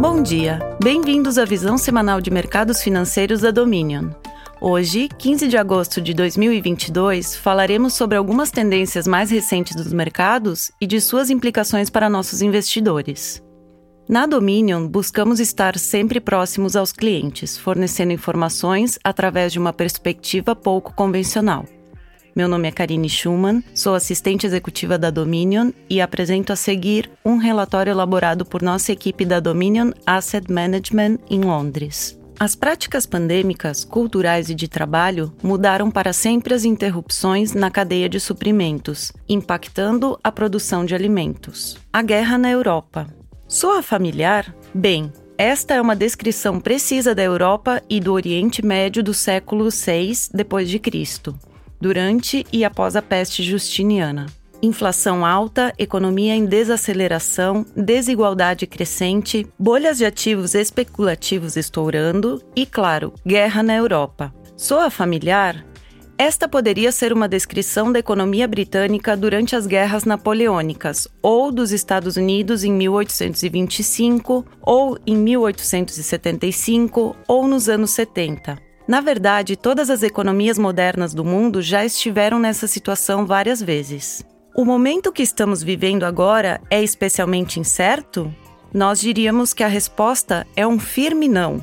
Bom dia, bem-vindos à visão semanal de mercados financeiros da Dominion. Hoje, 15 de agosto de 2022, falaremos sobre algumas tendências mais recentes dos mercados e de suas implicações para nossos investidores. Na Dominion, buscamos estar sempre próximos aos clientes, fornecendo informações através de uma perspectiva pouco convencional. Meu nome é Karine Schumann, sou assistente executiva da Dominion e apresento a seguir um relatório elaborado por nossa equipe da Dominion Asset Management em Londres. As práticas pandêmicas, culturais e de trabalho mudaram para sempre as interrupções na cadeia de suprimentos, impactando a produção de alimentos. A guerra na Europa. Soa familiar? Bem, esta é uma descrição precisa da Europa e do Oriente Médio do século VI depois de Cristo, durante e após a peste justiniana. Inflação alta, economia em desaceleração, desigualdade crescente, bolhas de ativos especulativos estourando e, claro, guerra na Europa. Soa familiar? Esta poderia ser uma descrição da economia britânica durante as guerras napoleônicas, ou dos Estados Unidos em 1825, ou em 1875, ou nos anos 70. Na verdade, todas as economias modernas do mundo já estiveram nessa situação várias vezes. O momento que estamos vivendo agora é especialmente incerto? Nós diríamos que a resposta é um firme não.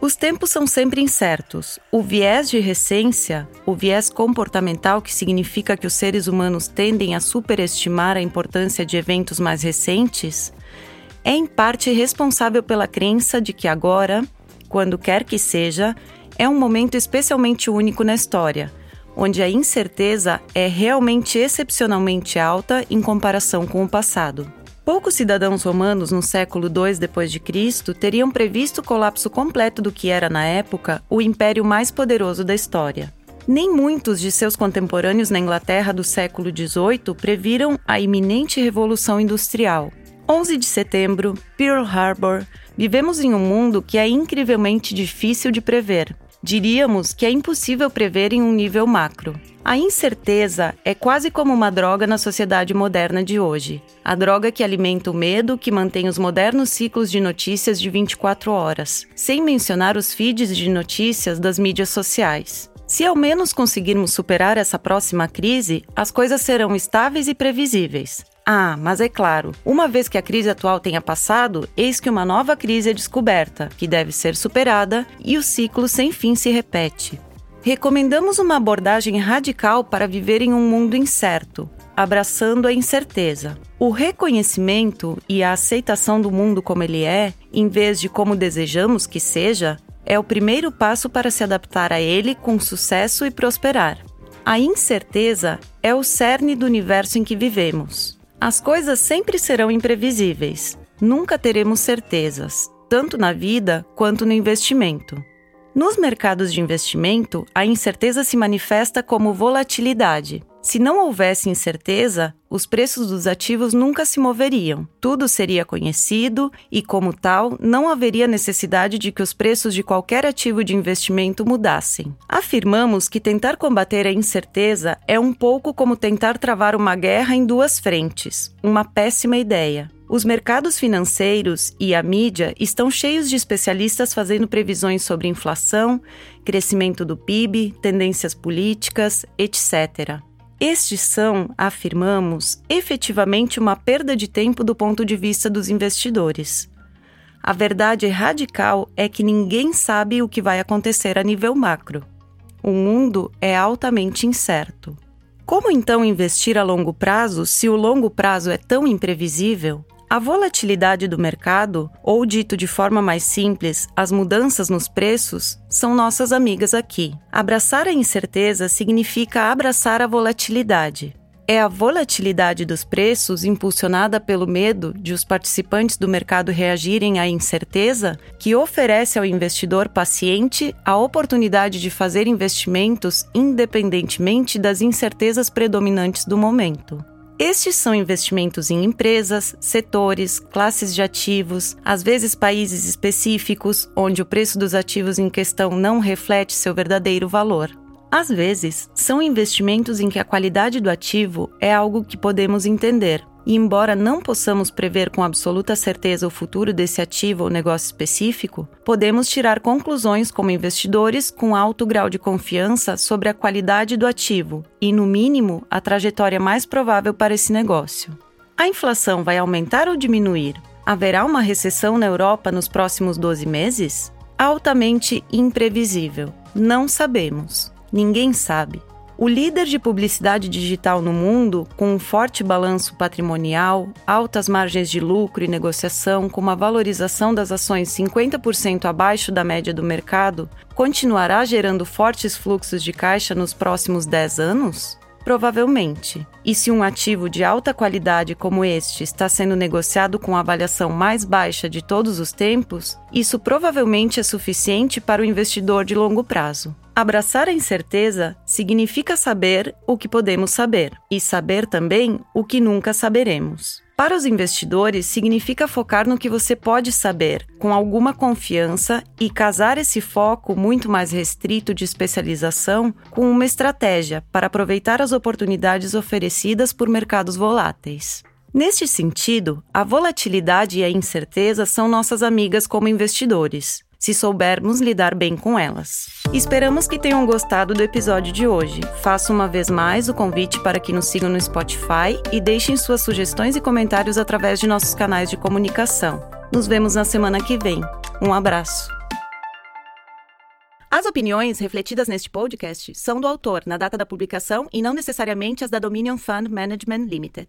Os tempos são sempre incertos. O viés de recência, o viés comportamental, que significa que os seres humanos tendem a superestimar a importância de eventos mais recentes, é em parte responsável pela crença de que agora, quando quer que seja, é um momento especialmente único na história onde a incerteza é realmente excepcionalmente alta em comparação com o passado. Poucos cidadãos romanos no século II depois de Cristo teriam previsto o colapso completo do que era na época o império mais poderoso da história. Nem muitos de seus contemporâneos na Inglaterra do século XVIII previram a iminente revolução industrial. 11 de setembro, Pearl Harbor, vivemos em um mundo que é incrivelmente difícil de prever. Diríamos que é impossível prever em um nível macro. A incerteza é quase como uma droga na sociedade moderna de hoje. A droga que alimenta o medo, que mantém os modernos ciclos de notícias de 24 horas, sem mencionar os feeds de notícias das mídias sociais. Se ao menos conseguirmos superar essa próxima crise, as coisas serão estáveis e previsíveis. Ah, mas é claro, uma vez que a crise atual tenha passado, eis que uma nova crise é descoberta, que deve ser superada e o ciclo sem fim se repete. Recomendamos uma abordagem radical para viver em um mundo incerto, abraçando a incerteza. O reconhecimento e a aceitação do mundo como ele é, em vez de como desejamos que seja, é o primeiro passo para se adaptar a ele com sucesso e prosperar. A incerteza é o cerne do universo em que vivemos. As coisas sempre serão imprevisíveis. Nunca teremos certezas, tanto na vida quanto no investimento. Nos mercados de investimento, a incerteza se manifesta como volatilidade. Se não houvesse incerteza, os preços dos ativos nunca se moveriam. Tudo seria conhecido e, como tal, não haveria necessidade de que os preços de qualquer ativo de investimento mudassem. Afirmamos que tentar combater a incerteza é um pouco como tentar travar uma guerra em duas frentes. Uma péssima ideia. Os mercados financeiros e a mídia estão cheios de especialistas fazendo previsões sobre inflação, crescimento do PIB, tendências políticas, etc. Estes são, afirmamos, efetivamente uma perda de tempo do ponto de vista dos investidores. A verdade radical é que ninguém sabe o que vai acontecer a nível macro. O mundo é altamente incerto. Como então investir a longo prazo se o longo prazo é tão imprevisível? A volatilidade do mercado, ou dito de forma mais simples, as mudanças nos preços, são nossas amigas aqui. Abraçar a incerteza significa abraçar a volatilidade. É a volatilidade dos preços, impulsionada pelo medo de os participantes do mercado reagirem à incerteza, que oferece ao investidor paciente a oportunidade de fazer investimentos independentemente das incertezas predominantes do momento. Estes são investimentos em empresas, setores, classes de ativos, às vezes países específicos, onde o preço dos ativos em questão não reflete seu verdadeiro valor. Às vezes, são investimentos em que a qualidade do ativo é algo que podemos entender. E embora não possamos prever com absoluta certeza o futuro desse ativo ou negócio específico, podemos tirar conclusões como investidores com alto grau de confiança sobre a qualidade do ativo e, no mínimo, a trajetória mais provável para esse negócio. A inflação vai aumentar ou diminuir? Haverá uma recessão na Europa nos próximos 12 meses? Altamente imprevisível. Não sabemos. Ninguém sabe. O líder de publicidade digital no mundo, com um forte balanço patrimonial, altas margens de lucro e negociação, com uma valorização das ações 50% abaixo da média do mercado, continuará gerando fortes fluxos de caixa nos próximos 10 anos? Provavelmente. E se um ativo de alta qualidade como este está sendo negociado com a avaliação mais baixa de todos os tempos, isso provavelmente é suficiente para o investidor de longo prazo. Abraçar a incerteza significa saber o que podemos saber e saber também o que nunca saberemos. Para os investidores, significa focar no que você pode saber, com alguma confiança, e casar esse foco muito mais restrito de especialização com uma estratégia para aproveitar as oportunidades oferecidas por mercados voláteis. Neste sentido, a volatilidade e a incerteza são nossas amigas como investidores se soubermos lidar bem com elas. Esperamos que tenham gostado do episódio de hoje. Faço uma vez mais o convite para que nos sigam no Spotify e deixem suas sugestões e comentários através de nossos canais de comunicação. Nos vemos na semana que vem. Um abraço. As opiniões refletidas neste podcast são do autor na data da publicação e não necessariamente as da Dominion Fund Management Limited.